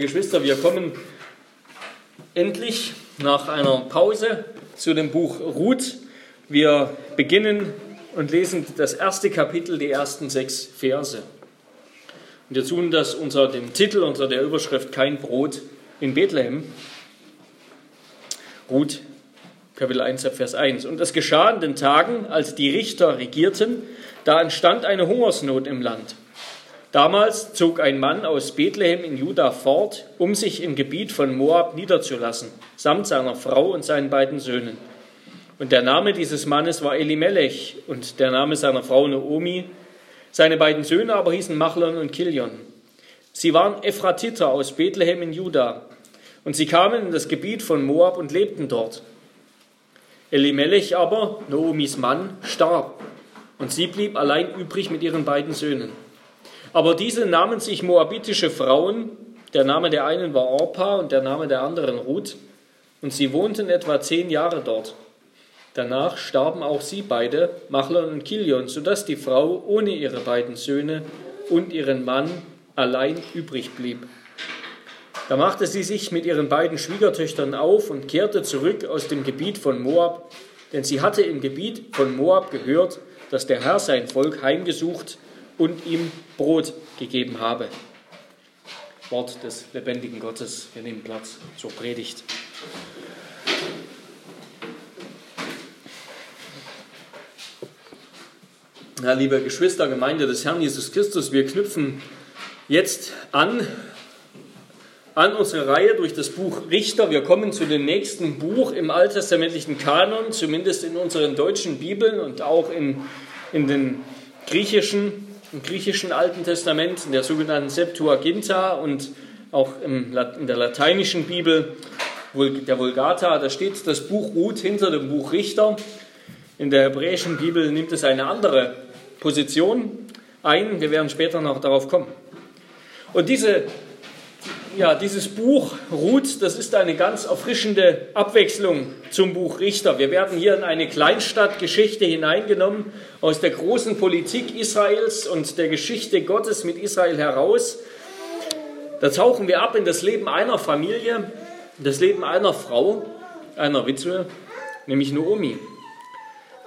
Geschwister, wir kommen endlich nach einer Pause zu dem Buch Ruth. Wir beginnen und lesen das erste Kapitel, die ersten sechs Verse. Und wir tun das unter dem Titel, unter der Überschrift Kein Brot in Bethlehem. Ruth, Kapitel 1, Vers 1. Und es geschah in den Tagen, als die Richter regierten, da entstand eine Hungersnot im Land. Damals zog ein Mann aus Bethlehem in Juda fort, um sich im Gebiet von Moab niederzulassen, samt seiner Frau und seinen beiden Söhnen. Und der Name dieses Mannes war Elimelech und der Name seiner Frau Naomi. Seine beiden Söhne aber hießen Machlon und Kilion. Sie waren Ephratiter aus Bethlehem in Juda und sie kamen in das Gebiet von Moab und lebten dort. Elimelech aber, Naomis Mann, starb und sie blieb allein übrig mit ihren beiden Söhnen. Aber diese nahmen sich moabitische Frauen, der Name der einen war Orpa und der Name der anderen Ruth, und sie wohnten etwa zehn Jahre dort. Danach starben auch sie beide, Machlon und Kilion, sodass die Frau ohne ihre beiden Söhne und ihren Mann allein übrig blieb. Da machte sie sich mit ihren beiden Schwiegertöchtern auf und kehrte zurück aus dem Gebiet von Moab, denn sie hatte im Gebiet von Moab gehört, dass der Herr sein Volk heimgesucht und ihm Brot gegeben habe. Wort des lebendigen Gottes. Wir nehmen Platz zur Predigt. Ja, liebe Geschwister, Gemeinde des Herrn Jesus Christus, wir knüpfen jetzt an an unsere Reihe durch das Buch Richter. Wir kommen zu dem nächsten Buch im alttestamentlichen Kanon, zumindest in unseren deutschen Bibeln und auch in, in den griechischen im griechischen Alten Testament, in der sogenannten Septuaginta und auch in der lateinischen Bibel, der Vulgata, da steht das Buch Ruth hinter dem Buch Richter. In der hebräischen Bibel nimmt es eine andere Position ein. Wir werden später noch darauf kommen. Und diese ja, dieses Buch Ruth, das ist eine ganz erfrischende Abwechslung zum Buch Richter. Wir werden hier in eine Kleinstadtgeschichte hineingenommen aus der großen Politik Israels und der Geschichte Gottes mit Israel heraus. Da tauchen wir ab in das Leben einer Familie, das Leben einer Frau, einer Witwe, nämlich Naomi,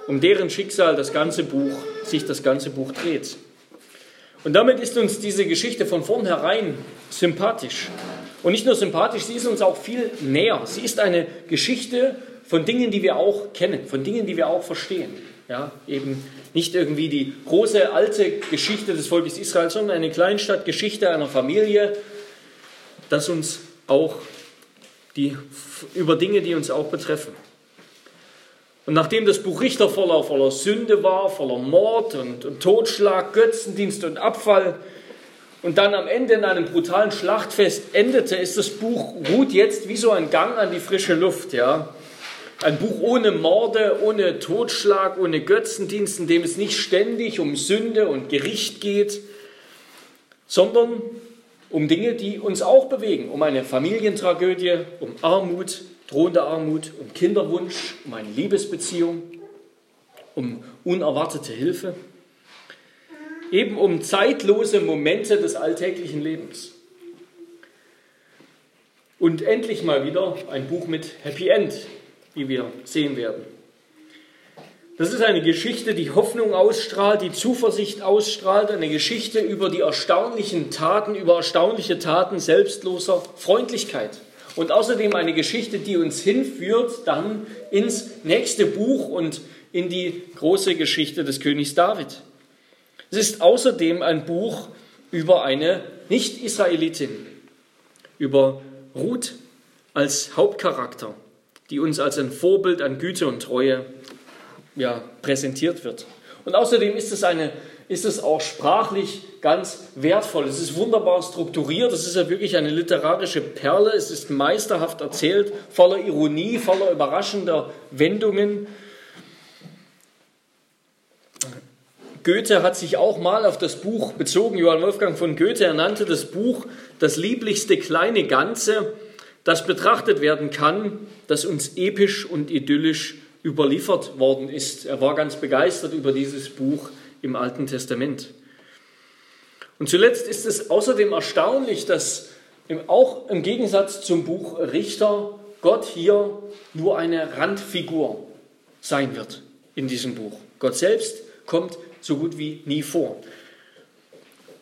um deren Schicksal das ganze Buch, sich das ganze Buch dreht. Und damit ist uns diese Geschichte von vornherein sympathisch. Und nicht nur sympathisch, sie ist uns auch viel näher. Sie ist eine Geschichte von Dingen, die wir auch kennen, von Dingen, die wir auch verstehen. Ja, eben nicht irgendwie die große alte Geschichte des Volkes Israel, sondern eine Kleinstadtgeschichte einer Familie, das uns auch die, über Dinge, die uns auch betreffen. Und nachdem das Buch Richter voller, voller Sünde war, voller Mord und, und Totschlag, Götzendienst und Abfall, und dann am Ende in einem brutalen Schlachtfest endete, ist das Buch Ruth jetzt wie so ein Gang an die frische Luft, ja. Ein Buch ohne Morde, ohne Totschlag, ohne Götzendienst, in dem es nicht ständig um Sünde und Gericht geht, sondern um Dinge, die uns auch bewegen, um eine Familientragödie, um Armut, drohende Armut, um Kinderwunsch, um eine Liebesbeziehung, um unerwartete Hilfe, eben um zeitlose Momente des alltäglichen Lebens. Und endlich mal wieder ein Buch mit Happy End, wie wir sehen werden. Das ist eine Geschichte, die Hoffnung ausstrahlt, die Zuversicht ausstrahlt, eine Geschichte über die erstaunlichen Taten, über erstaunliche Taten selbstloser Freundlichkeit. Und außerdem eine Geschichte, die uns hinführt dann ins nächste Buch und in die große Geschichte des Königs David. Es ist außerdem ein Buch über eine Nicht-Israelitin, über Ruth als Hauptcharakter, die uns als ein Vorbild an Güte und Treue ja, präsentiert wird. Und außerdem ist es, eine, ist es auch sprachlich ganz wertvoll. Es ist wunderbar strukturiert, es ist ja wirklich eine literarische Perle, es ist meisterhaft erzählt, voller Ironie, voller überraschender Wendungen. Goethe hat sich auch mal auf das Buch bezogen, Johann Wolfgang von Goethe, er nannte das Buch das lieblichste kleine Ganze, das betrachtet werden kann, das uns episch und idyllisch überliefert worden ist. Er war ganz begeistert über dieses Buch im Alten Testament. Und zuletzt ist es außerdem erstaunlich, dass auch im Gegensatz zum Buch Richter Gott hier nur eine Randfigur sein wird in diesem Buch. Gott selbst kommt so gut wie nie vor.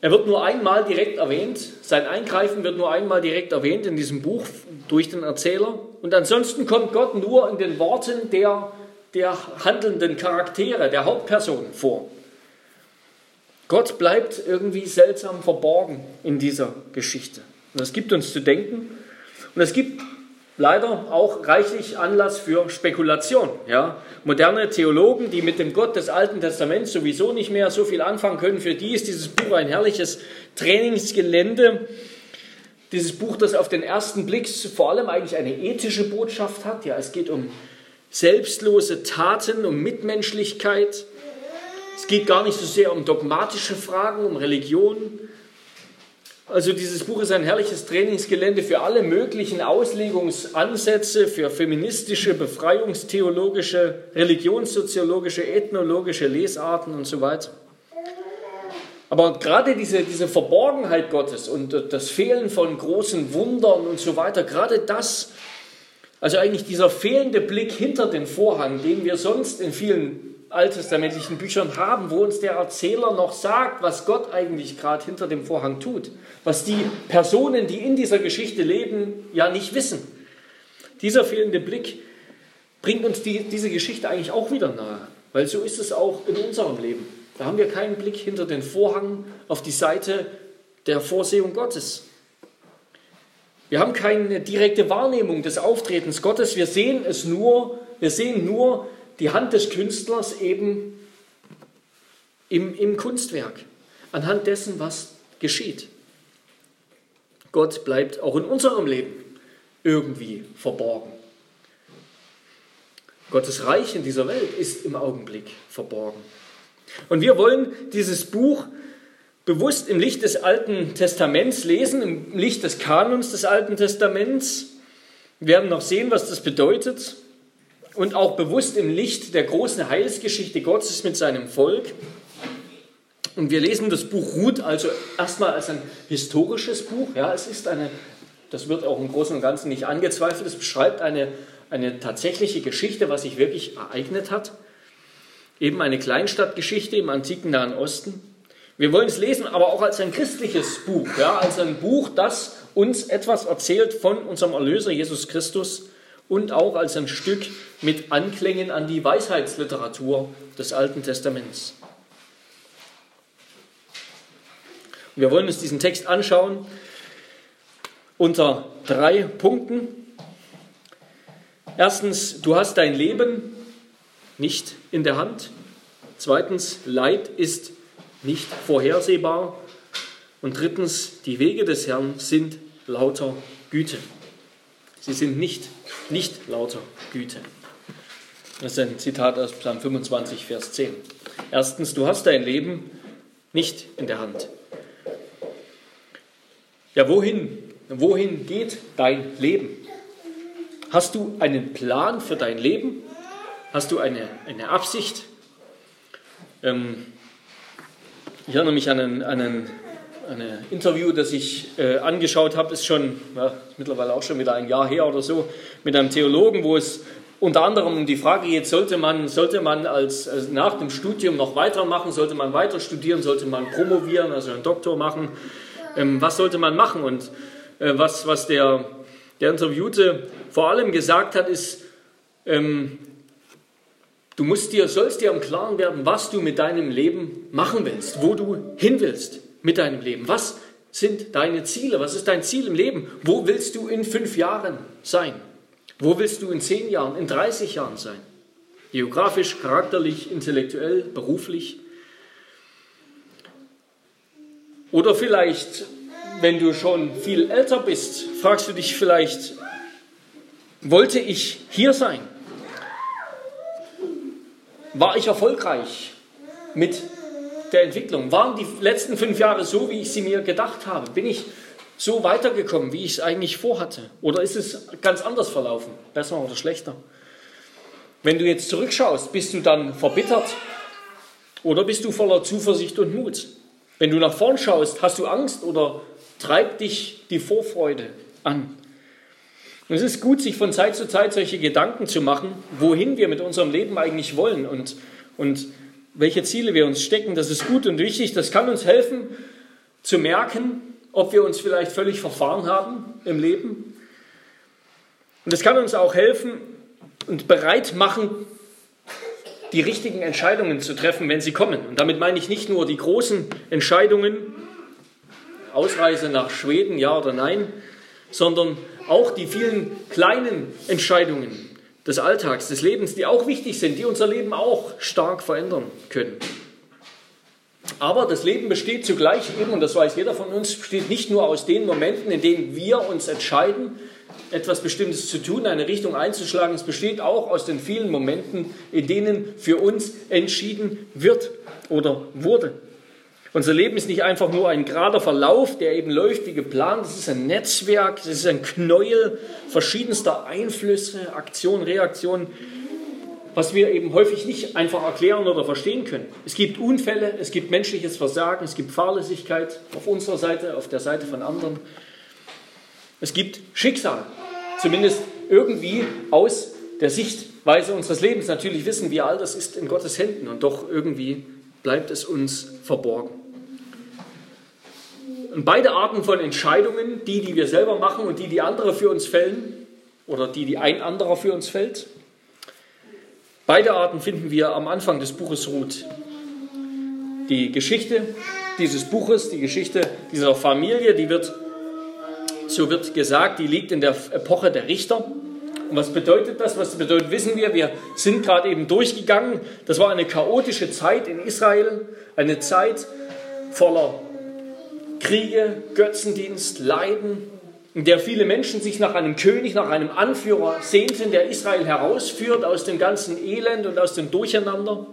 Er wird nur einmal direkt erwähnt, sein Eingreifen wird nur einmal direkt erwähnt in diesem Buch durch den Erzähler. Und ansonsten kommt Gott nur in den Worten der, der handelnden Charaktere, der Hauptpersonen vor. Gott bleibt irgendwie seltsam verborgen in dieser Geschichte. Und das gibt uns zu denken. Und es gibt leider auch reichlich Anlass für Spekulation. Ja? Moderne Theologen, die mit dem Gott des Alten Testaments sowieso nicht mehr so viel anfangen können, für die ist dieses Buch ein herrliches Trainingsgelände. Dieses Buch, das auf den ersten Blick vor allem eigentlich eine ethische Botschaft hat. Ja, es geht um selbstlose Taten, um Mitmenschlichkeit. Es geht gar nicht so sehr um dogmatische Fragen, um Religion, also dieses Buch ist ein herrliches Trainingsgelände für alle möglichen Auslegungsansätze, für feministische, befreiungstheologische, religionssoziologische, ethnologische Lesarten und so weiter. Aber gerade diese, diese Verborgenheit Gottes und das Fehlen von großen Wundern und so weiter, gerade das, also eigentlich dieser fehlende Blick hinter den Vorhang, den wir sonst in vielen alttestamentlichen Büchern haben, wo uns der Erzähler noch sagt, was Gott eigentlich gerade hinter dem Vorhang tut, was die Personen, die in dieser Geschichte leben, ja nicht wissen. Dieser fehlende Blick bringt uns die, diese Geschichte eigentlich auch wieder nahe, weil so ist es auch in unserem Leben. Da haben wir keinen Blick hinter den Vorhang auf die Seite der Vorsehung Gottes. Wir haben keine direkte Wahrnehmung des Auftretens Gottes. Wir sehen es nur, wir sehen nur die Hand des Künstlers eben im, im Kunstwerk, anhand dessen, was geschieht. Gott bleibt auch in unserem Leben irgendwie verborgen. Gottes Reich in dieser Welt ist im Augenblick verborgen. Und wir wollen dieses Buch bewusst im Licht des Alten Testaments lesen, im Licht des Kanons des Alten Testaments. Wir werden noch sehen, was das bedeutet und auch bewusst im Licht der großen Heilsgeschichte Gottes mit seinem Volk. Und wir lesen das Buch Ruth also erstmal als ein historisches Buch. Ja, es ist eine, das wird auch im Großen und Ganzen nicht angezweifelt, es beschreibt eine, eine tatsächliche Geschichte, was sich wirklich ereignet hat. Eben eine Kleinstadtgeschichte im antiken Nahen Osten. Wir wollen es lesen, aber auch als ein christliches Buch, ja, als ein Buch, das uns etwas erzählt von unserem Erlöser Jesus Christus und auch als ein Stück mit Anklängen an die Weisheitsliteratur des Alten Testaments. Wir wollen uns diesen Text anschauen unter drei Punkten. Erstens, du hast dein Leben nicht in der Hand. Zweitens, Leid ist nicht vorhersehbar. Und drittens, die Wege des Herrn sind lauter Güte. Sie sind nicht nicht lauter Güte. Das ist ein Zitat aus Psalm 25, Vers 10. Erstens, du hast dein Leben nicht in der Hand. Ja, wohin, wohin geht dein Leben? Hast du einen Plan für dein Leben? Hast du eine, eine Absicht? Ähm, ich erinnere mich an einen, an einen ein Interview, das ich äh, angeschaut habe, ist schon ja, mittlerweile auch schon wieder ein Jahr her oder so, mit einem Theologen, wo es unter anderem um die Frage geht, sollte man, sollte man als, als nach dem Studium noch weitermachen, sollte man weiter studieren, sollte man promovieren, also einen Doktor machen, ähm, was sollte man machen? Und äh, was, was der, der Interviewte vor allem gesagt hat, ist, ähm, du musst dir, sollst dir im Klaren werden, was du mit deinem Leben machen willst, wo du hin willst mit deinem Leben? Was sind deine Ziele? Was ist dein Ziel im Leben? Wo willst du in fünf Jahren sein? Wo willst du in zehn Jahren, in 30 Jahren sein? Geografisch, charakterlich, intellektuell, beruflich? Oder vielleicht, wenn du schon viel älter bist, fragst du dich vielleicht, wollte ich hier sein? War ich erfolgreich mit der Entwicklung? Waren die letzten fünf Jahre so, wie ich sie mir gedacht habe? Bin ich so weitergekommen, wie ich es eigentlich vorhatte? Oder ist es ganz anders verlaufen? Besser oder schlechter? Wenn du jetzt zurückschaust, bist du dann verbittert oder bist du voller Zuversicht und Mut? Wenn du nach vorn schaust, hast du Angst oder treibt dich die Vorfreude an. Und es ist gut, sich von Zeit zu Zeit solche Gedanken zu machen, wohin wir mit unserem Leben eigentlich wollen und, und welche Ziele wir uns stecken. Das ist gut und wichtig. Das kann uns helfen zu merken, ob wir uns vielleicht völlig verfahren haben im Leben. Und es kann uns auch helfen und bereit machen, die richtigen Entscheidungen zu treffen, wenn sie kommen. Und damit meine ich nicht nur die großen Entscheidungen, Ausreise nach Schweden, ja oder nein, sondern auch die vielen kleinen Entscheidungen des Alltags, des Lebens, die auch wichtig sind, die unser Leben auch stark verändern können. Aber das Leben besteht zugleich eben, und das weiß jeder von uns, besteht nicht nur aus den Momenten, in denen wir uns entscheiden, etwas Bestimmtes zu tun, eine Richtung einzuschlagen. Es besteht auch aus den vielen Momenten, in denen für uns entschieden wird oder wurde. Unser Leben ist nicht einfach nur ein gerader Verlauf, der eben läuft wie geplant. Es ist ein Netzwerk, es ist ein Knäuel verschiedenster Einflüsse, Aktionen, Reaktionen, was wir eben häufig nicht einfach erklären oder verstehen können. Es gibt Unfälle, es gibt menschliches Versagen, es gibt Fahrlässigkeit auf unserer Seite, auf der Seite von anderen. Es gibt Schicksal, zumindest irgendwie aus der Sichtweise unseres Lebens. Natürlich wissen wir all das ist in Gottes Händen und doch irgendwie bleibt es uns verborgen. Beide Arten von Entscheidungen, die, die wir selber machen und die, die andere für uns fällen, oder die, die ein anderer für uns fällt, beide Arten finden wir am Anfang des Buches Ruth. Die Geschichte dieses Buches, die Geschichte dieser Familie, die wird, so wird gesagt, die liegt in der Epoche der Richter. Und was bedeutet das? Was bedeutet, wissen wir. Wir sind gerade eben durchgegangen. Das war eine chaotische Zeit in Israel, eine Zeit voller Kriege, Götzendienst, Leiden, in der viele Menschen sich nach einem König, nach einem Anführer sehnten, der Israel herausführt aus dem ganzen Elend und aus dem Durcheinander,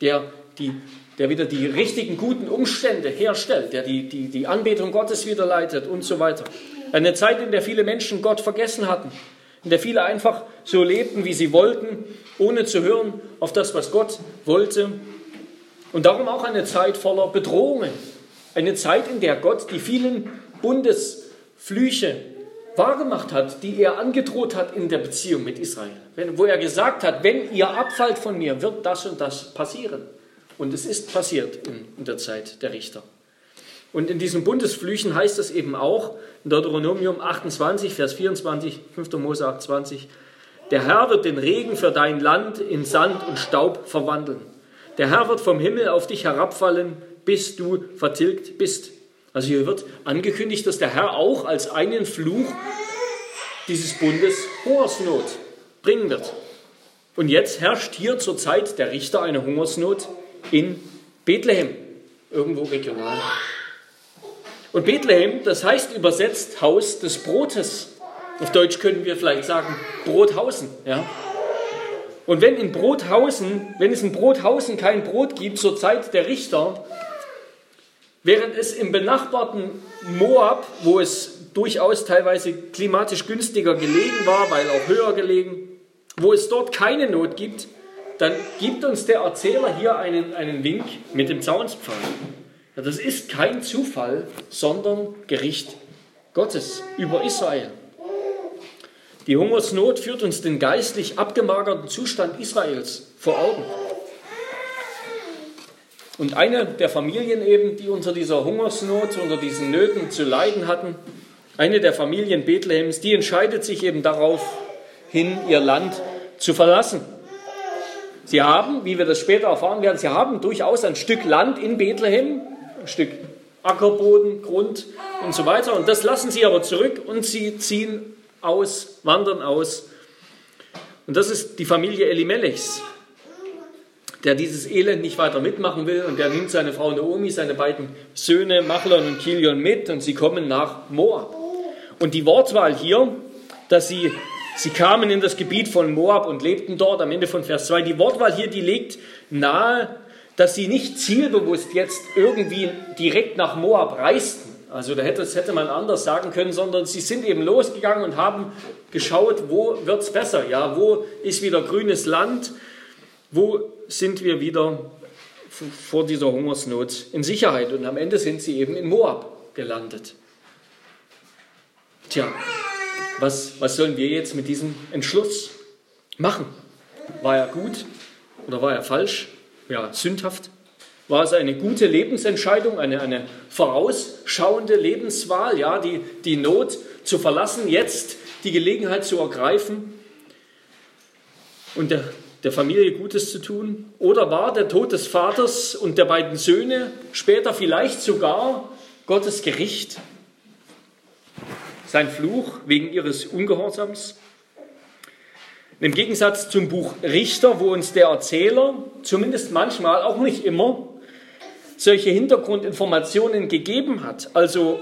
der, die, der wieder die richtigen, guten Umstände herstellt, der die, die, die Anbetung Gottes wieder leitet und so weiter. Eine Zeit, in der viele Menschen Gott vergessen hatten, in der viele einfach so lebten, wie sie wollten, ohne zu hören auf das, was Gott wollte. Und darum auch eine Zeit voller Bedrohungen, eine Zeit, in der Gott die vielen Bundesflüche wahrgemacht hat, die er angedroht hat in der Beziehung mit Israel. Wenn, wo er gesagt hat, wenn ihr abfallt von mir, wird das und das passieren. Und es ist passiert in, in der Zeit der Richter. Und in diesen Bundesflüchen heißt es eben auch, in Deuteronomium 28, Vers 24, 5. Mose 28, der Herr wird den Regen für dein Land in Sand und Staub verwandeln. Der Herr wird vom Himmel auf dich herabfallen, bis du vertilgt bist. Also hier wird angekündigt, dass der Herr auch als einen Fluch dieses Bundes Hungersnot bringen wird. Und jetzt herrscht hier zur Zeit der Richter eine Hungersnot in Bethlehem, irgendwo regional. Und Bethlehem, das heißt übersetzt Haus des Brotes. Auf Deutsch können wir vielleicht sagen Brothausen. Ja? Und wenn in Brothausen, wenn es in Brothausen kein Brot gibt zur Zeit der Richter, Während es im benachbarten Moab, wo es durchaus teilweise klimatisch günstiger gelegen war, weil auch höher gelegen, wo es dort keine Not gibt, dann gibt uns der Erzähler hier einen, einen Wink mit dem Zaunspfahl. Ja, das ist kein Zufall, sondern Gericht Gottes über Israel. Die Hungersnot führt uns den geistlich abgemagerten Zustand Israels vor Augen. Und eine der Familien eben, die unter dieser Hungersnot, unter diesen Nöten zu leiden hatten, eine der Familien Bethlehems, die entscheidet sich eben darauf hin, ihr Land zu verlassen. Sie haben, wie wir das später erfahren werden, sie haben durchaus ein Stück Land in Bethlehem, ein Stück Ackerboden, Grund und so weiter. Und das lassen sie aber zurück und sie ziehen aus, wandern aus. Und das ist die Familie Elimelechs der dieses Elend nicht weiter mitmachen will und der nimmt seine Frau Naomi, seine beiden Söhne Machlon und Kilion mit und sie kommen nach Moab. Und die Wortwahl hier, dass sie, sie kamen in das Gebiet von Moab und lebten dort am Ende von Vers 2, die Wortwahl hier, die legt nahe, dass sie nicht zielbewusst jetzt irgendwie direkt nach Moab reisten. Also da hätte, das hätte man anders sagen können, sondern sie sind eben losgegangen und haben geschaut, wo wird es besser, ja, wo ist wieder grünes Land, wo sind wir wieder vor dieser Hungersnot in Sicherheit. Und am Ende sind sie eben in Moab gelandet. Tja, was, was sollen wir jetzt mit diesem Entschluss machen? War er gut oder war er falsch? Ja, sündhaft? War es eine gute Lebensentscheidung, eine, eine vorausschauende Lebenswahl, ja, die, die Not zu verlassen, jetzt die Gelegenheit zu ergreifen und der, der Familie Gutes zu tun? Oder war der Tod des Vaters und der beiden Söhne später vielleicht sogar Gottes Gericht? Sein Fluch wegen ihres Ungehorsams? Im Gegensatz zum Buch Richter, wo uns der Erzähler, zumindest manchmal, auch nicht immer, solche Hintergrundinformationen gegeben hat, also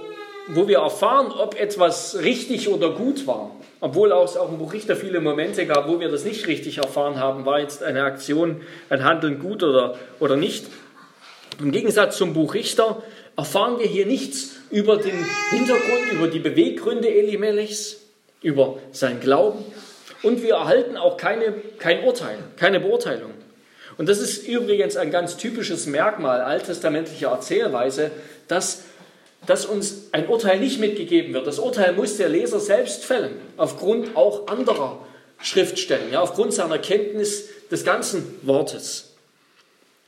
wo wir erfahren, ob etwas richtig oder gut war, obwohl es auch im Buch Richter viele Momente gab, wo wir das nicht richtig erfahren haben, war jetzt eine Aktion, ein Handeln gut oder, oder nicht. Im Gegensatz zum Buch Richter erfahren wir hier nichts über den Hintergrund, über die Beweggründe Elimelechs, über sein Glauben und wir erhalten auch keine, kein Urteil, keine Beurteilung. Und das ist übrigens ein ganz typisches Merkmal alttestamentlicher Erzählweise, dass, dass uns ein Urteil nicht mitgegeben wird. Das Urteil muss der Leser selbst fällen, aufgrund auch anderer Schriftstellen, ja, aufgrund seiner Kenntnis des ganzen Wortes.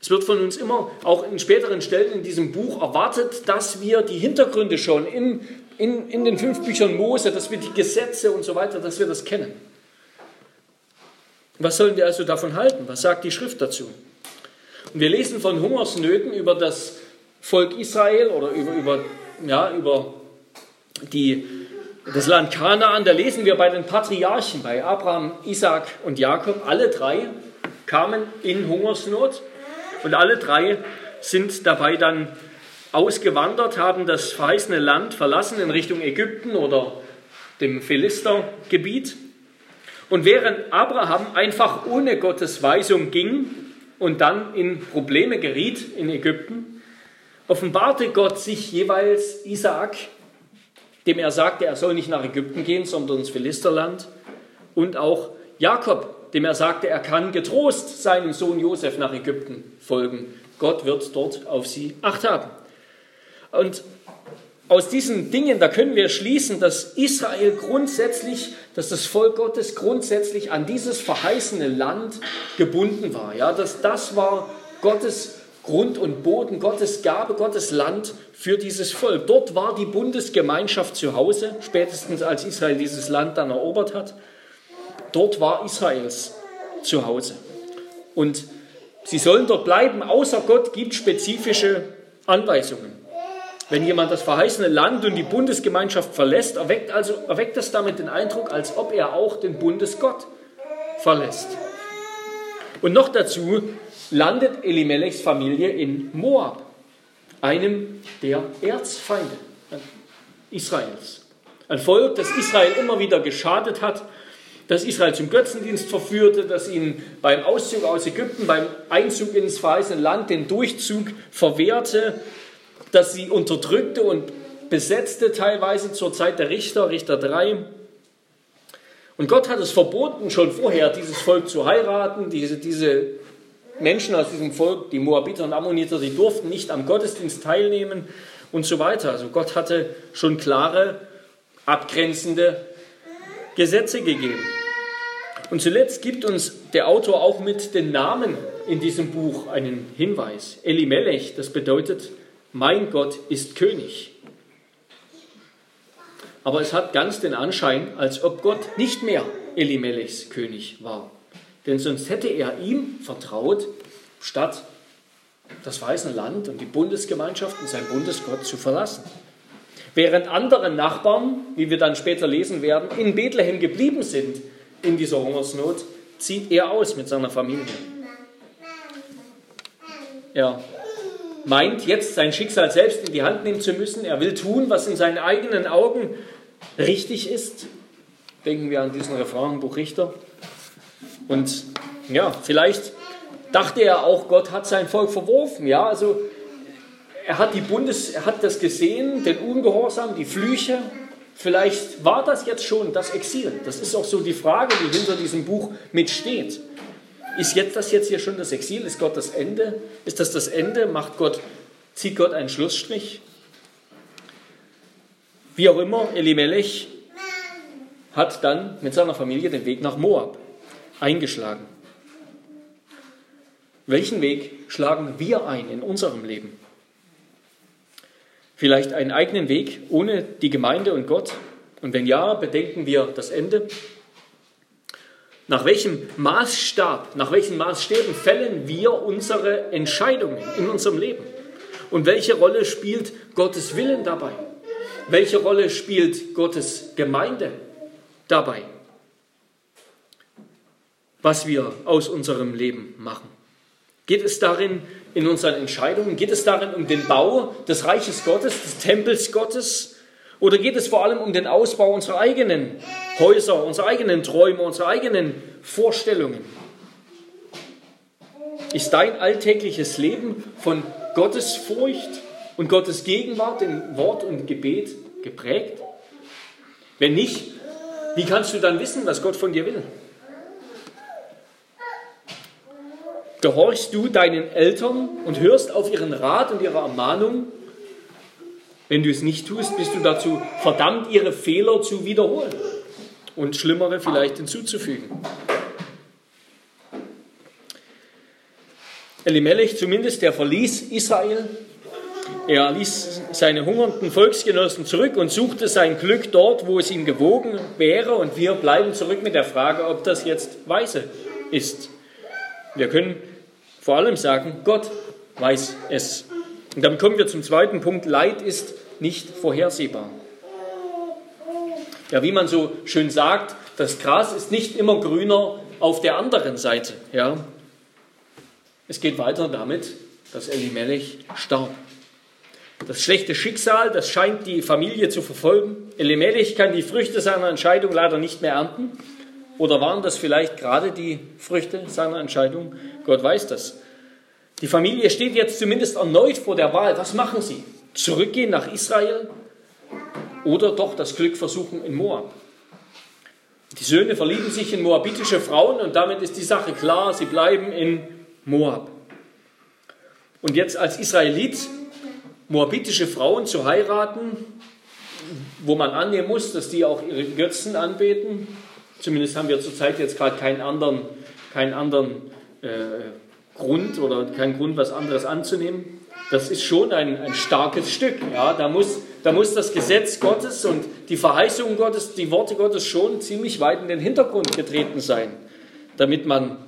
Es wird von uns immer, auch in späteren Stellen in diesem Buch, erwartet, dass wir die Hintergründe schon in, in, in den fünf Büchern Mose, dass wir die Gesetze und so weiter, dass wir das kennen. Was sollen wir also davon halten? Was sagt die Schrift dazu? Und wir lesen von Hungersnöten über das Volk Israel oder über, über, ja, über die, das Land Kanaan. Da lesen wir bei den Patriarchen, bei Abraham, Isaac und Jakob. Alle drei kamen in Hungersnot und alle drei sind dabei dann ausgewandert, haben das verheißene Land verlassen in Richtung Ägypten oder dem Philistergebiet. Und während Abraham einfach ohne Gottes Weisung ging und dann in Probleme geriet in Ägypten, offenbarte Gott sich jeweils Isaak, dem er sagte, er soll nicht nach Ägypten gehen, sondern ins Philisterland, und auch Jakob, dem er sagte, er kann getrost seinem Sohn Josef nach Ägypten folgen. Gott wird dort auf sie acht haben. Und aus diesen Dingen, da können wir schließen, dass Israel grundsätzlich, dass das Volk Gottes grundsätzlich an dieses verheißene Land gebunden war. Ja, dass das war Gottes Grund und Boden, Gottes Gabe, Gottes Land für dieses Volk. Dort war die Bundesgemeinschaft zu Hause, spätestens als Israel dieses Land dann erobert hat. Dort war Israels zu Hause. Und sie sollen dort bleiben, außer Gott gibt spezifische Anweisungen. Wenn jemand das verheißene Land und die Bundesgemeinschaft verlässt, erweckt, also, erweckt das damit den Eindruck, als ob er auch den Bundesgott verlässt. Und noch dazu landet Elimelechs Familie in Moab, einem der Erzfeinde Israels. Ein Volk, das Israel immer wieder geschadet hat, das Israel zum Götzendienst verführte, das ihn beim Auszug aus Ägypten, beim Einzug ins verheißene Land den Durchzug verwehrte, das sie unterdrückte und besetzte teilweise zur Zeit der Richter, Richter 3. Und Gott hat es verboten, schon vorher dieses Volk zu heiraten. Diese, diese Menschen aus diesem Volk, die Moabiter und Ammoniter, die durften nicht am Gottesdienst teilnehmen und so weiter. Also Gott hatte schon klare, abgrenzende Gesetze gegeben. Und zuletzt gibt uns der Autor auch mit den Namen in diesem Buch einen Hinweis. Elimelech, das bedeutet mein Gott ist König. Aber es hat ganz den Anschein, als ob Gott nicht mehr Elimelechs König war. Denn sonst hätte er ihm vertraut, statt das weiße Land und die Bundesgemeinschaft und sein Bundesgott zu verlassen. Während andere Nachbarn, wie wir dann später lesen werden, in Bethlehem geblieben sind in dieser Hungersnot, zieht er aus mit seiner Familie. Ja, meint jetzt sein Schicksal selbst in die Hand nehmen zu müssen. Er will tun, was in seinen eigenen Augen richtig ist. Denken wir an diesen Refrain Buch Richter. Und ja, vielleicht dachte er auch, Gott hat sein Volk verworfen. Ja, also er hat die Bundes, er hat das gesehen, den Ungehorsam, die Flüche. Vielleicht war das jetzt schon das Exil. Das ist auch so die Frage, die hinter diesem Buch mitsteht. Ist jetzt das jetzt hier schon das Exil? Ist Gott das Ende? Ist das das Ende? Macht Gott, zieht Gott einen Schlussstrich? Wie auch immer, Elimelech hat dann mit seiner Familie den Weg nach Moab eingeschlagen. Welchen Weg schlagen wir ein in unserem Leben? Vielleicht einen eigenen Weg ohne die Gemeinde und Gott? Und wenn ja, bedenken wir das Ende? Nach welchem Maßstab, nach welchen Maßstäben fällen wir unsere Entscheidungen in unserem Leben? Und welche Rolle spielt Gottes Willen dabei? Welche Rolle spielt Gottes Gemeinde dabei? Was wir aus unserem Leben machen. Geht es darin in unseren Entscheidungen? Geht es darin um den Bau des Reiches Gottes, des Tempels Gottes? Oder geht es vor allem um den Ausbau unserer eigenen Häuser, unserer eigenen Träume, unserer eigenen Vorstellungen? Ist dein alltägliches Leben von Gottes Furcht und Gottes Gegenwart in Wort und Gebet geprägt? Wenn nicht, wie kannst du dann wissen, was Gott von dir will? Gehorchst du deinen Eltern und hörst auf ihren Rat und ihre Ermahnung? Wenn du es nicht tust, bist du dazu verdammt, ihre Fehler zu wiederholen und schlimmere vielleicht hinzuzufügen. Elimelech zumindest, der verließ Israel. Er ließ seine hungernden Volksgenossen zurück und suchte sein Glück dort, wo es ihm gewogen wäre. Und wir bleiben zurück mit der Frage, ob das jetzt weise ist. Wir können vor allem sagen, Gott weiß es. Und dann kommen wir zum zweiten Punkt. Leid ist nicht vorhersehbar. Ja, wie man so schön sagt, das Gras ist nicht immer grüner auf der anderen Seite. Ja, es geht weiter damit, dass Elimelech starb. Das schlechte Schicksal, das scheint die Familie zu verfolgen. Elimelech kann die Früchte seiner Entscheidung leider nicht mehr ernten. Oder waren das vielleicht gerade die Früchte seiner Entscheidung? Gott weiß das. Die Familie steht jetzt zumindest erneut vor der Wahl. Was machen sie? Zurückgehen nach Israel oder doch das Glück versuchen in Moab? Die Söhne verlieben sich in moabitische Frauen und damit ist die Sache klar, sie bleiben in Moab. Und jetzt als Israelit moabitische Frauen zu heiraten, wo man annehmen muss, dass die auch ihre Götzen anbeten, zumindest haben wir zurzeit jetzt gerade keinen anderen, keinen anderen äh, Grund oder keinen Grund, was anderes anzunehmen. Das ist schon ein, ein starkes Stück. Ja, da, muss, da muss das Gesetz Gottes und die Verheißung Gottes, die Worte Gottes schon ziemlich weit in den Hintergrund getreten sein, damit man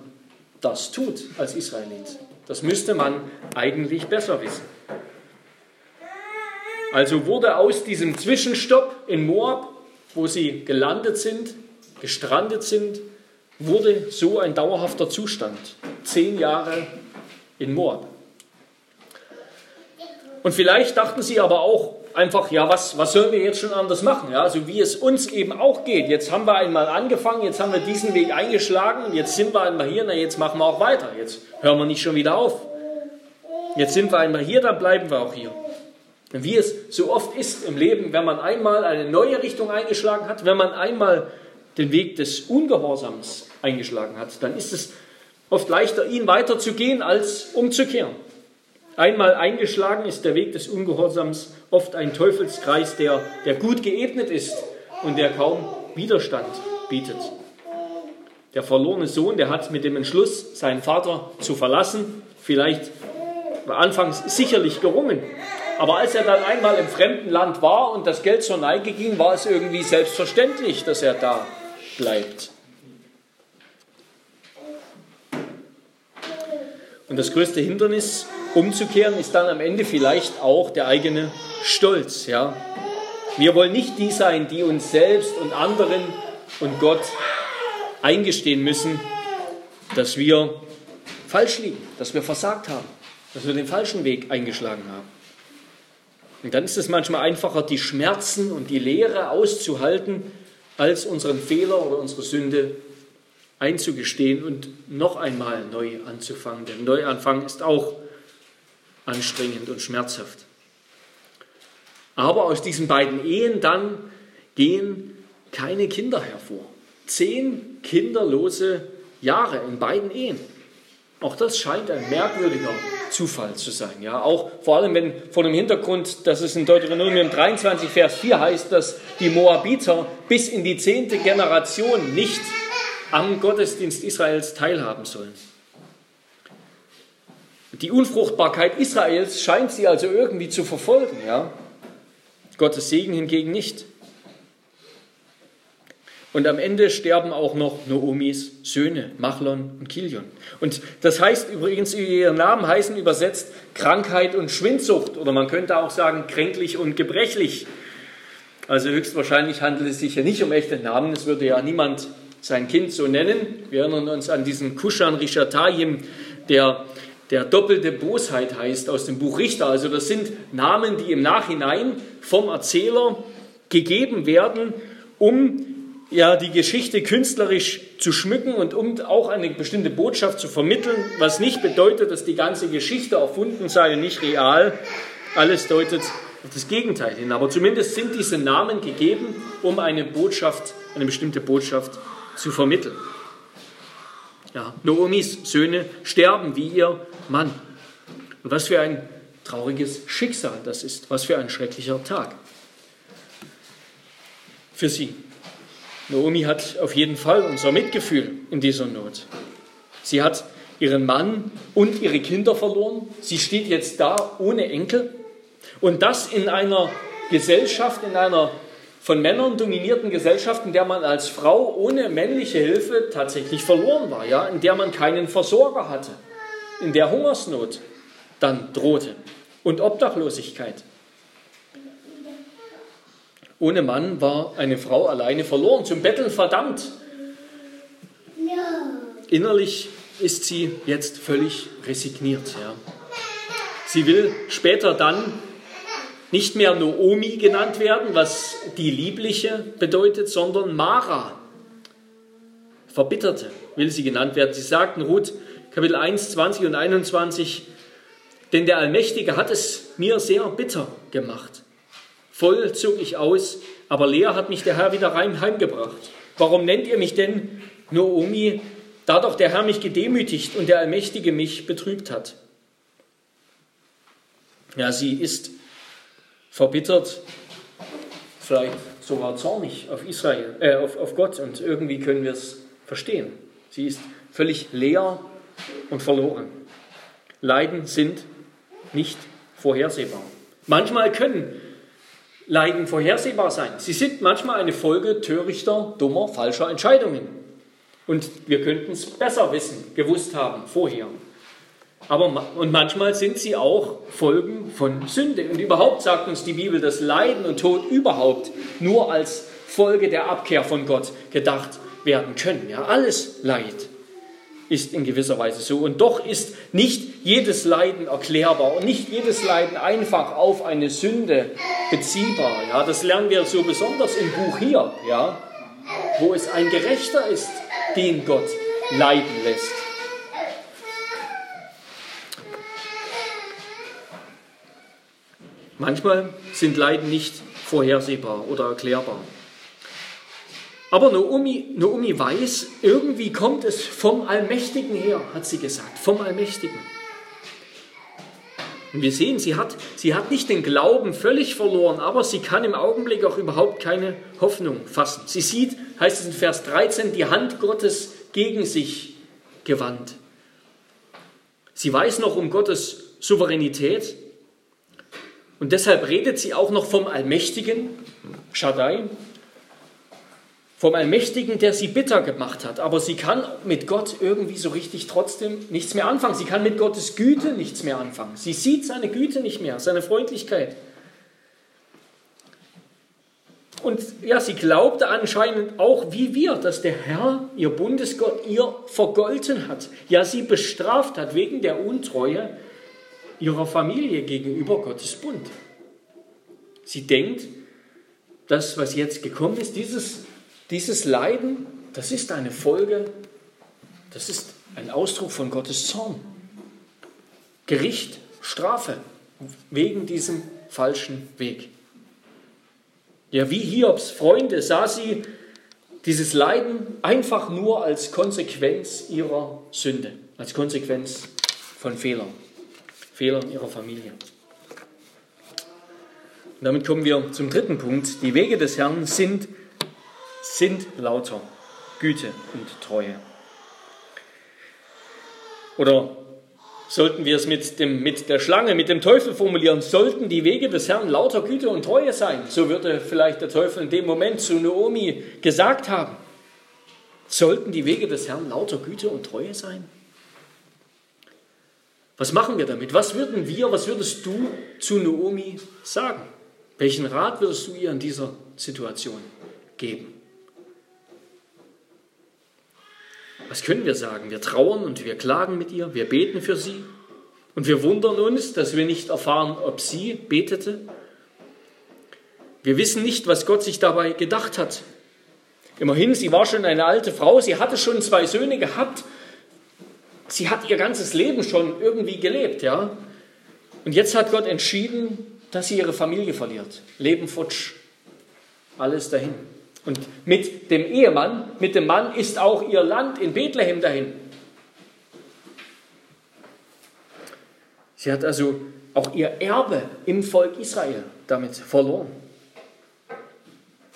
das tut als Israelit. Das müsste man eigentlich besser wissen. Also wurde aus diesem Zwischenstopp in Moab, wo sie gelandet sind, gestrandet sind, wurde so ein dauerhafter Zustand. Zehn Jahre in Moab. Und vielleicht dachten sie aber auch, einfach, ja, was, was sollen wir jetzt schon anders machen? Ja, also wie es uns eben auch geht. Jetzt haben wir einmal angefangen, jetzt haben wir diesen Weg eingeschlagen jetzt sind wir einmal hier, na jetzt machen wir auch weiter. Jetzt hören wir nicht schon wieder auf. Jetzt sind wir einmal hier, dann bleiben wir auch hier. Wie es so oft ist im Leben, wenn man einmal eine neue Richtung eingeschlagen hat, wenn man einmal den Weg des Ungehorsams eingeschlagen hat, dann ist es oft leichter, ihn weiterzugehen, als umzukehren. Einmal eingeschlagen ist der Weg des Ungehorsams oft ein Teufelskreis, der, der gut geebnet ist und der kaum Widerstand bietet. Der verlorene Sohn, der hat mit dem Entschluss, seinen Vater zu verlassen, vielleicht anfangs sicherlich gerungen. Aber als er dann einmal im fremden Land war und das Geld zur Neige ging, war es irgendwie selbstverständlich, dass er da bleibt. Und das größte Hindernis umzukehren, ist dann am Ende vielleicht auch der eigene Stolz. Ja? Wir wollen nicht die sein, die uns selbst und anderen und Gott eingestehen müssen, dass wir falsch liegen, dass wir versagt haben, dass wir den falschen Weg eingeschlagen haben. Und dann ist es manchmal einfacher, die Schmerzen und die Leere auszuhalten, als unseren Fehler oder unsere Sünde einzugestehen und noch einmal neu anzufangen. Der Neuanfang ist auch anstrengend und schmerzhaft. Aber aus diesen beiden Ehen dann gehen keine Kinder hervor. Zehn kinderlose Jahre in beiden Ehen. Auch das scheint ein merkwürdiger Zufall zu sein. Ja, auch vor allem wenn vor dem Hintergrund, dass es in Deuteronomium 23, Vers 4 heißt, dass die Moabiter bis in die zehnte Generation nicht am Gottesdienst Israels teilhaben sollen. Die Unfruchtbarkeit Israels scheint sie also irgendwie zu verfolgen. Ja? Gottes Segen hingegen nicht. Und am Ende sterben auch noch Noomis Söhne, Machlon und Kilion. Und das heißt übrigens, ihre Namen heißen übersetzt Krankheit und Schwindsucht. Oder man könnte auch sagen kränklich und gebrechlich. Also höchstwahrscheinlich handelt es sich ja nicht um echte Namen. Es würde ja niemand sein Kind so nennen. Wir erinnern uns an diesen Kushan Rishatayim, der der doppelte Bosheit heißt aus dem Buch Richter. Also das sind Namen, die im Nachhinein vom Erzähler gegeben werden, um ja die Geschichte künstlerisch zu schmücken und um auch eine bestimmte Botschaft zu vermitteln, was nicht bedeutet, dass die ganze Geschichte erfunden sei und nicht real. Alles deutet auf das Gegenteil hin. Aber zumindest sind diese Namen gegeben, um eine Botschaft, eine bestimmte Botschaft zu vermitteln. Ja, Noomis Söhne sterben wie ihr Mann. Und was für ein trauriges Schicksal das ist, was für ein schrecklicher Tag für sie. Naomi hat auf jeden Fall unser Mitgefühl in dieser Not. Sie hat ihren Mann und ihre Kinder verloren. Sie steht jetzt da ohne Enkel. Und das in einer Gesellschaft, in einer von Männern dominierten Gesellschaft, in der man als Frau ohne männliche Hilfe tatsächlich verloren war, ja, in der man keinen Versorger hatte, in der Hungersnot dann drohte und Obdachlosigkeit. Ohne Mann war eine Frau alleine verloren, zum Betteln verdammt. Innerlich ist sie jetzt völlig resigniert. Ja. Sie will später dann nicht mehr Noomi genannt werden, was die Liebliche bedeutet, sondern Mara. Verbitterte will sie genannt werden. Sie sagten Ruth Kapitel 1, 20 und 21, denn der Allmächtige hat es mir sehr bitter gemacht. Voll zog ich aus, aber leer hat mich der Herr wieder heimgebracht. Warum nennt ihr mich denn Noomi, da doch der Herr mich gedemütigt und der Allmächtige mich betrübt hat? Ja, sie ist verbittert, vielleicht sogar zornig auf Israel, äh, auf, auf Gott und irgendwie können wir es verstehen. Sie ist völlig leer und verloren. Leiden sind nicht vorhersehbar. Manchmal können Leiden vorhersehbar sein. Sie sind manchmal eine Folge törichter, dummer, falscher Entscheidungen. Und wir könnten es besser wissen, gewusst haben vorher. Aber und manchmal sind sie auch Folgen von Sünde. Und überhaupt sagt uns die Bibel, dass Leiden und Tod überhaupt nur als Folge der Abkehr von Gott gedacht werden können. Ja, alles Leid ist in gewisser Weise so. Und doch ist nicht jedes Leiden erklärbar und nicht jedes Leiden einfach auf eine Sünde beziehbar. Ja, das lernen wir so besonders im Buch hier, ja, wo es ein Gerechter ist, den Gott leiden lässt. Manchmal sind Leiden nicht vorhersehbar oder erklärbar. Aber Naomi, Naomi weiß, irgendwie kommt es vom Allmächtigen her, hat sie gesagt, vom Allmächtigen. Und wir sehen, sie hat, sie hat nicht den Glauben völlig verloren, aber sie kann im Augenblick auch überhaupt keine Hoffnung fassen. Sie sieht, heißt es in Vers 13, die Hand Gottes gegen sich gewandt. Sie weiß noch um Gottes Souveränität und deshalb redet sie auch noch vom Allmächtigen, Shaddai, vom Allmächtigen, der sie bitter gemacht hat. Aber sie kann mit Gott irgendwie so richtig trotzdem nichts mehr anfangen. Sie kann mit Gottes Güte nichts mehr anfangen. Sie sieht seine Güte nicht mehr, seine Freundlichkeit. Und ja, sie glaubte anscheinend auch wie wir, dass der Herr, ihr Bundesgott, ihr vergolten hat. Ja, sie bestraft hat wegen der Untreue ihrer Familie gegenüber Gottes Bund. Sie denkt, das, was jetzt gekommen ist, dieses dieses Leiden, das ist eine Folge, das ist ein Ausdruck von Gottes Zorn. Gericht, Strafe wegen diesem falschen Weg. Ja, wie Hiobs Freunde sah sie dieses Leiden einfach nur als Konsequenz ihrer Sünde, als Konsequenz von Fehlern. Fehlern ihrer Familie. Und damit kommen wir zum dritten Punkt. Die Wege des Herrn sind, sind lauter Güte und Treue. Oder sollten wir es mit, dem, mit der Schlange, mit dem Teufel formulieren, sollten die Wege des Herrn lauter Güte und Treue sein. So würde vielleicht der Teufel in dem Moment zu Naomi gesagt haben. Sollten die Wege des Herrn lauter Güte und Treue sein? Was machen wir damit? Was würden wir, was würdest du zu Naomi sagen? Welchen Rat würdest du ihr in dieser Situation geben? Was können wir sagen? Wir trauern und wir klagen mit ihr, wir beten für sie und wir wundern uns, dass wir nicht erfahren, ob sie betete. Wir wissen nicht, was Gott sich dabei gedacht hat. Immerhin, sie war schon eine alte Frau, sie hatte schon zwei Söhne gehabt, sie hat ihr ganzes Leben schon irgendwie gelebt, ja. Und jetzt hat Gott entschieden, dass sie ihre Familie verliert. Leben futsch. Alles dahin. Und mit dem Ehemann, mit dem Mann ist auch ihr Land in Bethlehem dahin. Sie hat also auch ihr Erbe im Volk Israel damit verloren.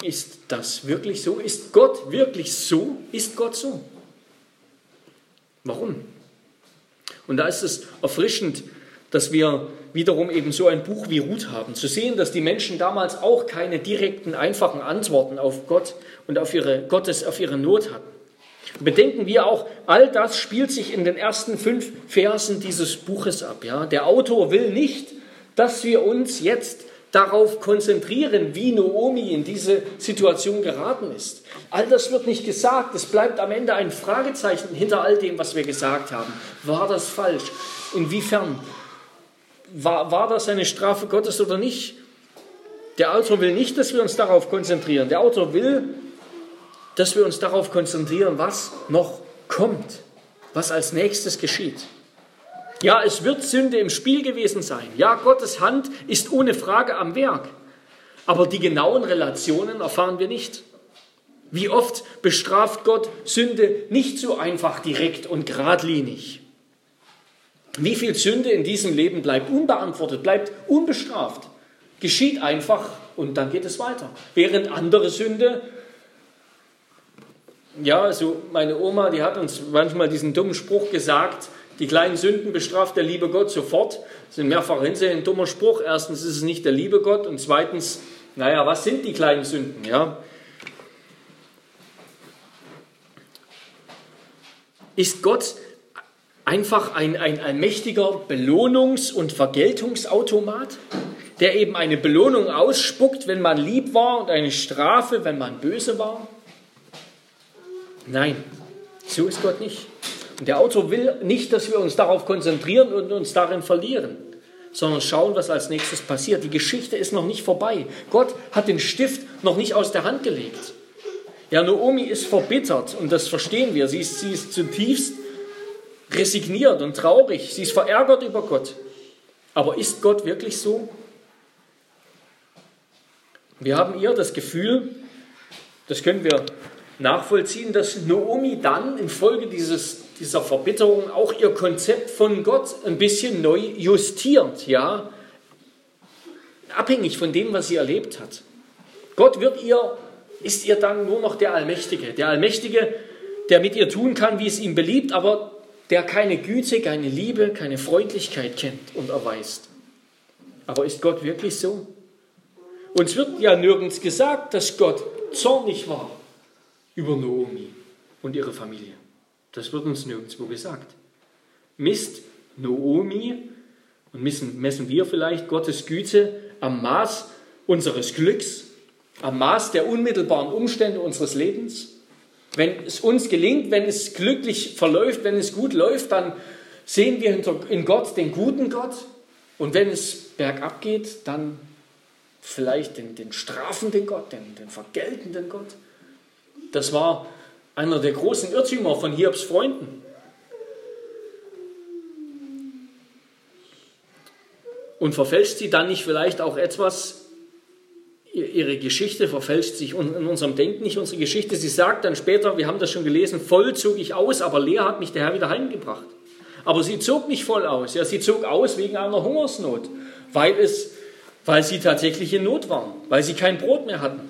Ist das wirklich so? Ist Gott wirklich so? Ist Gott so? Warum? Und da ist es erfrischend, dass wir wiederum eben so ein Buch wie Ruth haben, zu sehen, dass die Menschen damals auch keine direkten, einfachen Antworten auf Gott und auf ihre Gottes, auf ihre Not hatten. Bedenken wir auch, all das spielt sich in den ersten fünf Versen dieses Buches ab. Ja? Der Autor will nicht, dass wir uns jetzt darauf konzentrieren, wie Naomi in diese Situation geraten ist. All das wird nicht gesagt. Es bleibt am Ende ein Fragezeichen hinter all dem, was wir gesagt haben. War das falsch? Inwiefern? War, war das eine Strafe Gottes oder nicht? Der Autor will nicht, dass wir uns darauf konzentrieren. Der Autor will, dass wir uns darauf konzentrieren, was noch kommt, was als nächstes geschieht. Ja, es wird Sünde im Spiel gewesen sein. Ja, Gottes Hand ist ohne Frage am Werk. Aber die genauen Relationen erfahren wir nicht. Wie oft bestraft Gott Sünde nicht so einfach direkt und geradlinig? Wie viel Sünde in diesem Leben bleibt unbeantwortet, bleibt unbestraft, geschieht einfach und dann geht es weiter. Während andere Sünde, ja, also meine Oma, die hat uns manchmal diesen dummen Spruch gesagt, die kleinen Sünden bestraft der liebe Gott sofort. Das ist in mehrfacher Hinsicht ein dummer Spruch. Erstens ist es nicht der liebe Gott und zweitens, naja, was sind die kleinen Sünden? Ja? Ist Gott einfach ein, ein, ein Belohnungs- und Vergeltungsautomat, der eben eine Belohnung ausspuckt, wenn man lieb war und eine Strafe, wenn man böse war? Nein, so ist Gott nicht. Und der Autor will nicht, dass wir uns darauf konzentrieren und uns darin verlieren, sondern schauen, was als nächstes passiert. Die Geschichte ist noch nicht vorbei. Gott hat den Stift noch nicht aus der Hand gelegt. Ja, Naomi ist verbittert und das verstehen wir. Sie ist, sie ist zutiefst resigniert und traurig. Sie ist verärgert über Gott. Aber ist Gott wirklich so? Wir haben ihr das Gefühl, das können wir nachvollziehen, dass Naomi dann infolge dieses, dieser Verbitterung auch ihr Konzept von Gott ein bisschen neu justiert, ja, abhängig von dem, was sie erlebt hat. Gott wird ihr, ist ihr dann nur noch der Allmächtige, der Allmächtige, der mit ihr tun kann, wie es ihm beliebt, aber der keine Güte, keine Liebe, keine Freundlichkeit kennt und erweist. Aber ist Gott wirklich so? Uns wird ja nirgends gesagt, dass Gott zornig war über Naomi und ihre Familie. Das wird uns nirgendwo gesagt. Misst Naomi und messen wir vielleicht Gottes Güte am Maß unseres Glücks, am Maß der unmittelbaren Umstände unseres Lebens? Wenn es uns gelingt, wenn es glücklich verläuft, wenn es gut läuft, dann sehen wir in Gott den guten Gott. Und wenn es bergab geht, dann vielleicht den, den strafenden Gott, den, den vergeltenden Gott. Das war einer der großen Irrtümer von Hiobs Freunden. Und verfälscht sie dann nicht vielleicht auch etwas ihre Geschichte verfälscht sich in unserem Denken nicht unsere Geschichte. Sie sagt dann später, wir haben das schon gelesen, voll zog ich aus, aber leer hat mich der Herr wieder heimgebracht. Aber sie zog nicht voll aus. Ja, sie zog aus wegen einer Hungersnot, weil, es, weil sie tatsächlich in Not waren, weil sie kein Brot mehr hatten.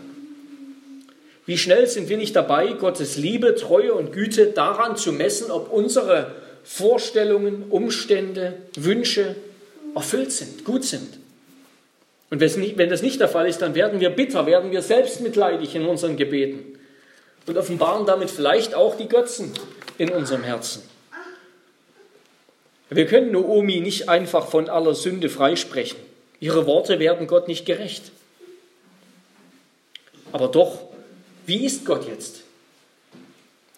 Wie schnell sind wir nicht dabei, Gottes Liebe, Treue und Güte daran zu messen, ob unsere Vorstellungen, Umstände, Wünsche erfüllt sind, gut sind. Und wenn das nicht der Fall ist, dann werden wir bitter, werden wir selbstmitleidig in unseren Gebeten und offenbaren damit vielleicht auch die Götzen in unserem Herzen. Wir können Naomi nicht einfach von aller Sünde freisprechen. Ihre Worte werden Gott nicht gerecht. Aber doch wie ist Gott jetzt?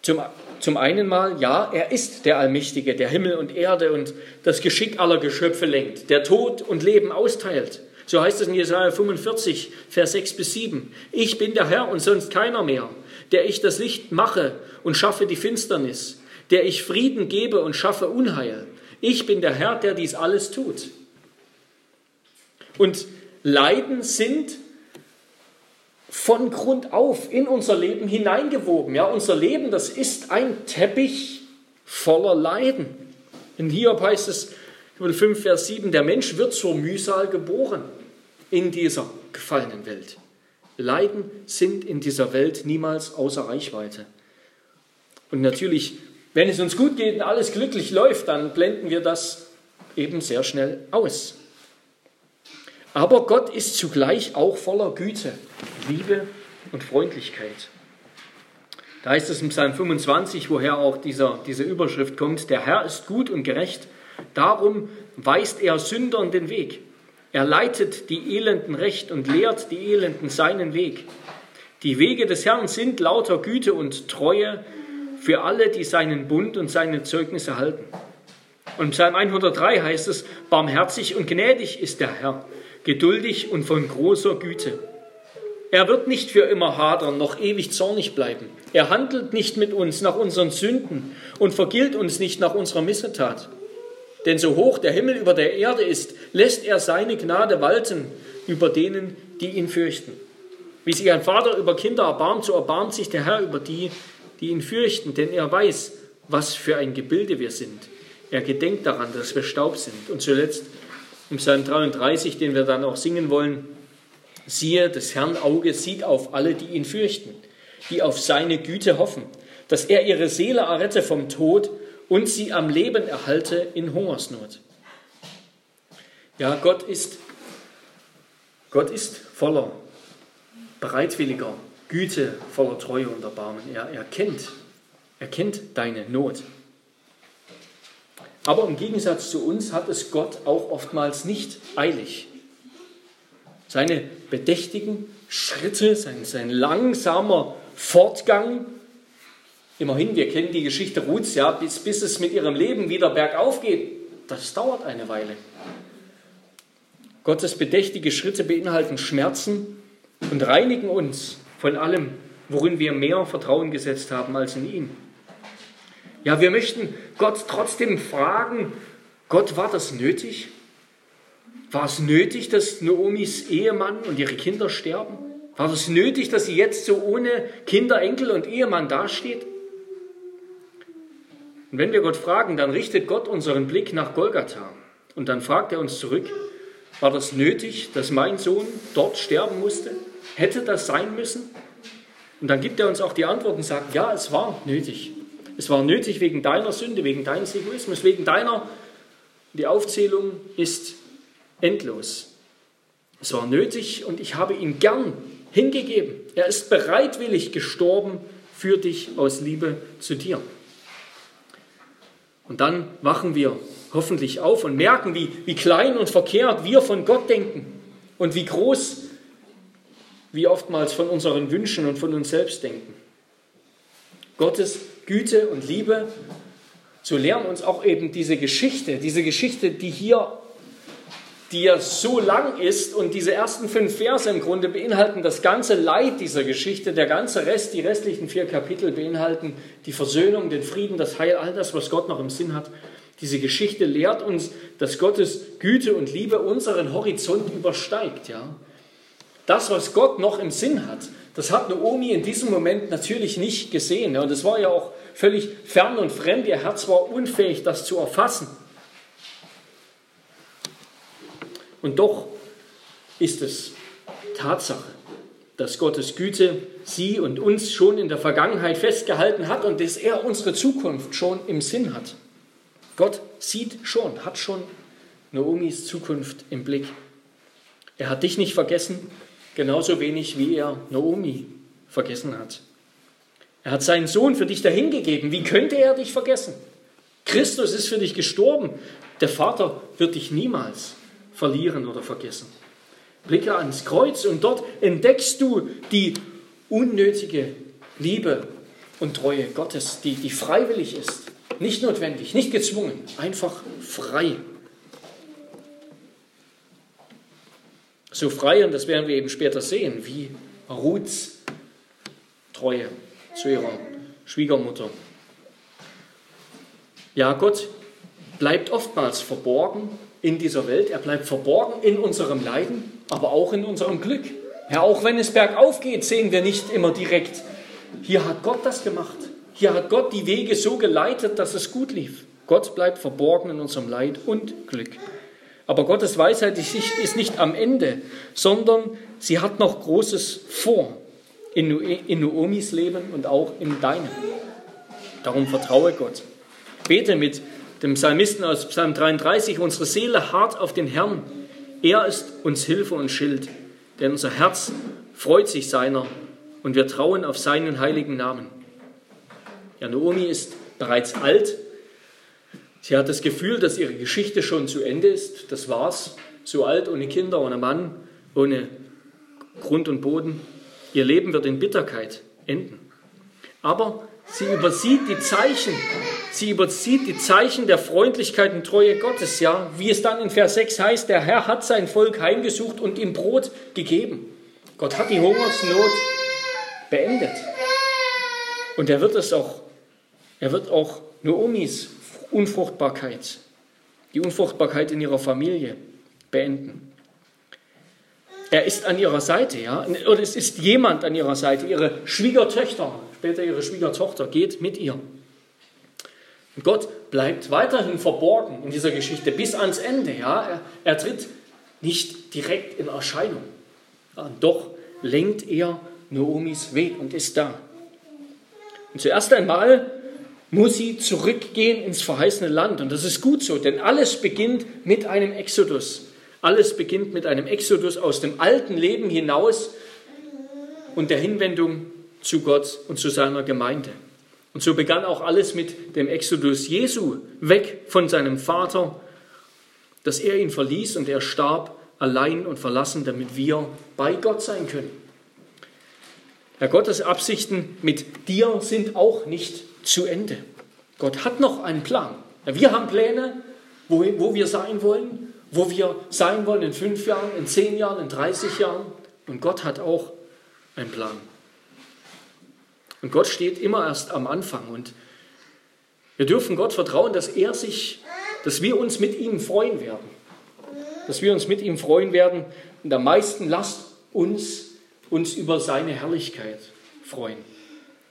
Zum, zum einen mal, ja, er ist der Allmächtige, der Himmel und Erde und das Geschick aller Geschöpfe lenkt, der Tod und Leben austeilt. So heißt es in Jesaja 45, Vers 6 bis 7. Ich bin der Herr und sonst keiner mehr, der ich das Licht mache und schaffe die Finsternis, der ich Frieden gebe und schaffe Unheil. Ich bin der Herr, der dies alles tut. Und Leiden sind von Grund auf in unser Leben hineingewoben. Ja, unser Leben, das ist ein Teppich voller Leiden. In Hiob heißt es, Kapitel 5, Vers 7, der Mensch wird zur Mühsal geboren in dieser gefallenen Welt. Leiden sind in dieser Welt niemals außer Reichweite. Und natürlich, wenn es uns gut geht und alles glücklich läuft, dann blenden wir das eben sehr schnell aus. Aber Gott ist zugleich auch voller Güte, Liebe und Freundlichkeit. Da heißt es im Psalm 25, woher auch dieser, diese Überschrift kommt, der Herr ist gut und gerecht, darum weist er Sündern den Weg. Er leitet die Elenden recht und lehrt die Elenden seinen Weg. Die Wege des Herrn sind lauter Güte und Treue für alle, die seinen Bund und seine Zeugnisse halten. Und Psalm 103 heißt es, barmherzig und gnädig ist der Herr geduldig und von großer Güte. Er wird nicht für immer hadern, noch ewig zornig bleiben. Er handelt nicht mit uns nach unseren Sünden und vergilt uns nicht nach unserer Missetat. Denn so hoch der Himmel über der Erde ist, lässt er seine Gnade walten über denen, die ihn fürchten. Wie sich ein Vater über Kinder erbarmt, so erbarmt sich der Herr über die, die ihn fürchten, denn er weiß, was für ein Gebilde wir sind. Er gedenkt daran, dass wir Staub sind. Und zuletzt im Psalm 33, den wir dann auch singen wollen, siehe, des Herrn Auge sieht auf alle, die ihn fürchten, die auf seine Güte hoffen, dass er ihre Seele errette vom Tod und sie am Leben erhalte in Hungersnot. Ja, Gott ist, Gott ist voller bereitwilliger Güte, voller Treue und Erbarmen. Er, er kennt, er kennt deine Not. Aber im Gegensatz zu uns hat es Gott auch oftmals nicht eilig. Seine bedächtigen Schritte, sein, sein langsamer Fortgang, immerhin, wir kennen die Geschichte Ruths, ja, bis, bis es mit ihrem Leben wieder bergauf geht, das dauert eine Weile. Gottes bedächtige Schritte beinhalten Schmerzen und reinigen uns von allem, worin wir mehr Vertrauen gesetzt haben als in ihn. Ja, wir möchten Gott trotzdem fragen, Gott, war das nötig? War es nötig, dass Naomis Ehemann und ihre Kinder sterben? War es nötig, dass sie jetzt so ohne Kinder, Enkel und Ehemann dasteht? Und wenn wir Gott fragen, dann richtet Gott unseren Blick nach Golgatha. Und dann fragt er uns zurück, war das nötig, dass mein Sohn dort sterben musste? Hätte das sein müssen? Und dann gibt er uns auch die Antwort und sagt, ja, es war nötig. Es war nötig wegen deiner Sünde, wegen deines Egoismus, wegen deiner. Die Aufzählung ist endlos. Es war nötig und ich habe ihn gern hingegeben. Er ist bereitwillig gestorben für dich aus Liebe zu dir. Und dann wachen wir hoffentlich auf und merken, wie, wie klein und verkehrt wir von Gott denken und wie groß wir oftmals von unseren Wünschen und von uns selbst denken. Gottes Güte und Liebe, so lernen uns auch eben diese Geschichte, diese Geschichte, die hier, die ja so lang ist und diese ersten fünf Verse im Grunde beinhalten das ganze Leid dieser Geschichte, der ganze Rest, die restlichen vier Kapitel beinhalten die Versöhnung, den Frieden, das Heil, all das, was Gott noch im Sinn hat. Diese Geschichte lehrt uns, dass Gottes Güte und Liebe unseren Horizont übersteigt. Ja? Das, was Gott noch im Sinn hat, Das hat Naomi in diesem Moment natürlich nicht gesehen. Und es war ja auch völlig fern und fremd. Ihr Herz war unfähig, das zu erfassen. Und doch ist es Tatsache, dass Gottes Güte sie und uns schon in der Vergangenheit festgehalten hat und dass er unsere Zukunft schon im Sinn hat. Gott sieht schon, hat schon Naomis Zukunft im Blick. Er hat dich nicht vergessen, genauso wenig wie er Naomi vergessen hat. Er hat seinen Sohn für dich dahingegeben. Wie könnte er dich vergessen? Christus ist für dich gestorben. Der Vater wird dich niemals verlieren oder vergessen. Blicke ans Kreuz und dort entdeckst du die unnötige Liebe und Treue Gottes, die, die freiwillig ist. Nicht notwendig, nicht gezwungen, einfach frei. So frei, und das werden wir eben später sehen, wie Ruths Treue zu ihrer Schwiegermutter. Ja, Gott bleibt oftmals verborgen in dieser Welt. Er bleibt verborgen in unserem Leiden, aber auch in unserem Glück. Ja, auch wenn es bergauf geht, sehen wir nicht immer direkt, hier hat Gott das gemacht. Hier hat Gott die Wege so geleitet, dass es gut lief. Gott bleibt verborgen in unserem Leid und Glück. Aber Gottes Weisheit ist nicht am Ende, sondern sie hat noch Großes vor in Noomis Leben und auch in deinem. Darum vertraue Gott. Bete mit dem Psalmisten aus Psalm 33, unsere Seele hart auf den Herrn. Er ist uns Hilfe und Schild, denn unser Herz freut sich seiner und wir trauen auf seinen heiligen Namen. Ja, Naomi ist bereits alt. Sie hat das Gefühl, dass ihre Geschichte schon zu Ende ist. Das war's. So alt, ohne Kinder, ohne Mann, ohne Grund und Boden. Ihr Leben wird in Bitterkeit enden. Aber sie übersieht die Zeichen, sie übersieht die Zeichen der Freundlichkeit und Treue Gottes, ja, wie es dann in Vers 6 heißt, der Herr hat sein Volk heimgesucht und ihm Brot gegeben. Gott hat die Hungersnot beendet. Und er wird es auch er wird auch Noomis Unfruchtbarkeit, die Unfruchtbarkeit in ihrer Familie beenden. Er ist an ihrer Seite, ja, oder es ist jemand an ihrer Seite. Ihre Schwiegertöchter, später ihre Schwiegertochter, geht mit ihr. Und Gott bleibt weiterhin verborgen in dieser Geschichte bis ans Ende, ja. Er, er tritt nicht direkt in Erscheinung. Ja, doch lenkt er Noomis Weg und ist da. Und zuerst einmal muss sie zurückgehen ins verheißene Land. Und das ist gut so, denn alles beginnt mit einem Exodus. Alles beginnt mit einem Exodus aus dem alten Leben hinaus und der Hinwendung zu Gott und zu seiner Gemeinde. Und so begann auch alles mit dem Exodus Jesu, weg von seinem Vater, dass er ihn verließ und er starb allein und verlassen, damit wir bei Gott sein können. Herr Gottes Absichten mit dir sind auch nicht zu Ende. Gott hat noch einen Plan. Wir haben Pläne, wo, wo wir sein wollen, wo wir sein wollen in fünf Jahren, in zehn Jahren, in 30 Jahren. Und Gott hat auch einen Plan. Und Gott steht immer erst am Anfang. Und wir dürfen Gott vertrauen, dass er sich, dass wir uns mit ihm freuen werden. Dass wir uns mit ihm freuen werden. Und am meisten lasst uns uns über seine Herrlichkeit freuen.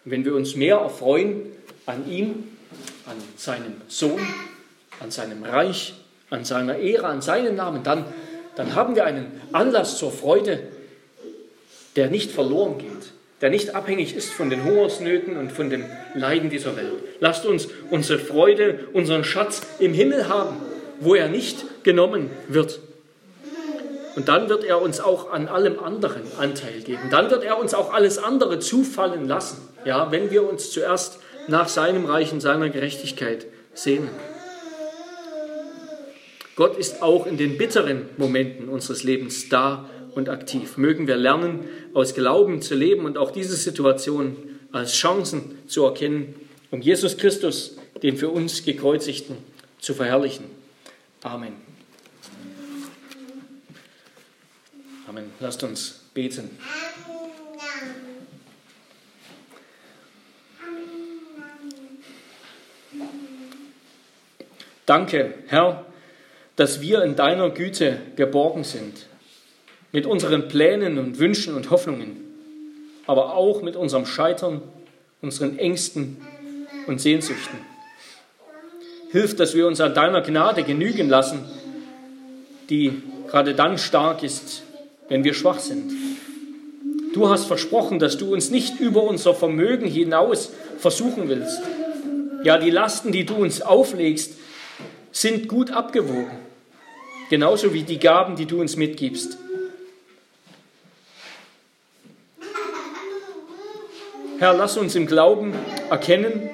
Und wenn wir uns mehr erfreuen an ihm, an seinem Sohn, an seinem Reich, an seiner Ehre, an seinen Namen, dann, dann haben wir einen Anlass zur Freude, der nicht verloren geht, der nicht abhängig ist von den Hungersnöten und von dem Leiden dieser Welt. Lasst uns unsere Freude, unseren Schatz im Himmel haben, wo er nicht genommen wird. Und dann wird er uns auch an allem anderen Anteil geben. Dann wird er uns auch alles andere zufallen lassen. Ja, wenn wir uns zuerst nach seinem Reich und seiner Gerechtigkeit sehnen. Gott ist auch in den bitteren Momenten unseres Lebens da und aktiv. Mögen wir lernen, aus Glauben zu leben und auch diese Situation als Chancen zu erkennen, um Jesus Christus, den für uns gekreuzigten, zu verherrlichen. Amen. Amen. Lasst uns beten. Danke, Herr, dass wir in deiner Güte geborgen sind, mit unseren Plänen und Wünschen und Hoffnungen. aber auch mit unserem Scheitern, unseren Ängsten und Sehnsüchten. Hilf, dass wir uns an deiner Gnade genügen lassen, die gerade dann stark ist, wenn wir schwach sind. Du hast versprochen, dass du uns nicht über unser Vermögen hinaus versuchen willst. Ja, die Lasten, die du uns auflegst, sind gut abgewogen. Genauso wie die Gaben, die du uns mitgibst. Herr, lass uns im Glauben erkennen,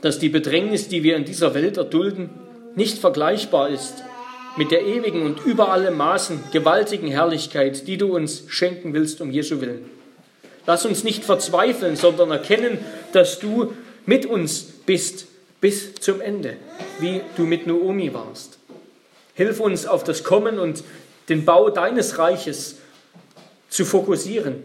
dass die Bedrängnis, die wir in dieser Welt erdulden, nicht vergleichbar ist mit der ewigen und über alle Maßen gewaltigen Herrlichkeit, die du uns schenken willst um Jesu willen. Lass uns nicht verzweifeln, sondern erkennen, dass du mit uns bist bis zum Ende, wie du mit Noomi warst. Hilf uns auf das Kommen und den Bau deines Reiches zu fokussieren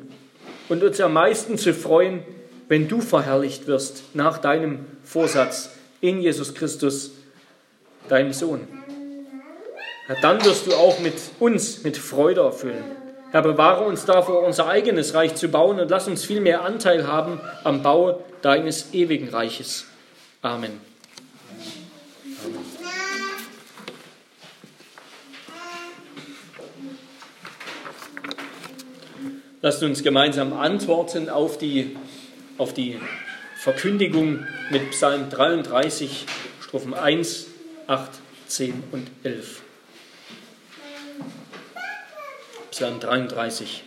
und uns am meisten zu freuen, wenn du verherrlicht wirst nach deinem Vorsatz in Jesus Christus, deinem Sohn. Ja, dann wirst du auch mit uns mit Freude erfüllen. Herr, bewahre uns davor, unser eigenes Reich zu bauen und lass uns viel mehr Anteil haben am Bau deines ewigen Reiches. Amen. Lasst uns gemeinsam antworten auf die, auf die Verkündigung mit Psalm 33, Strophen 1, 8, 10 und 11. Psalm 33.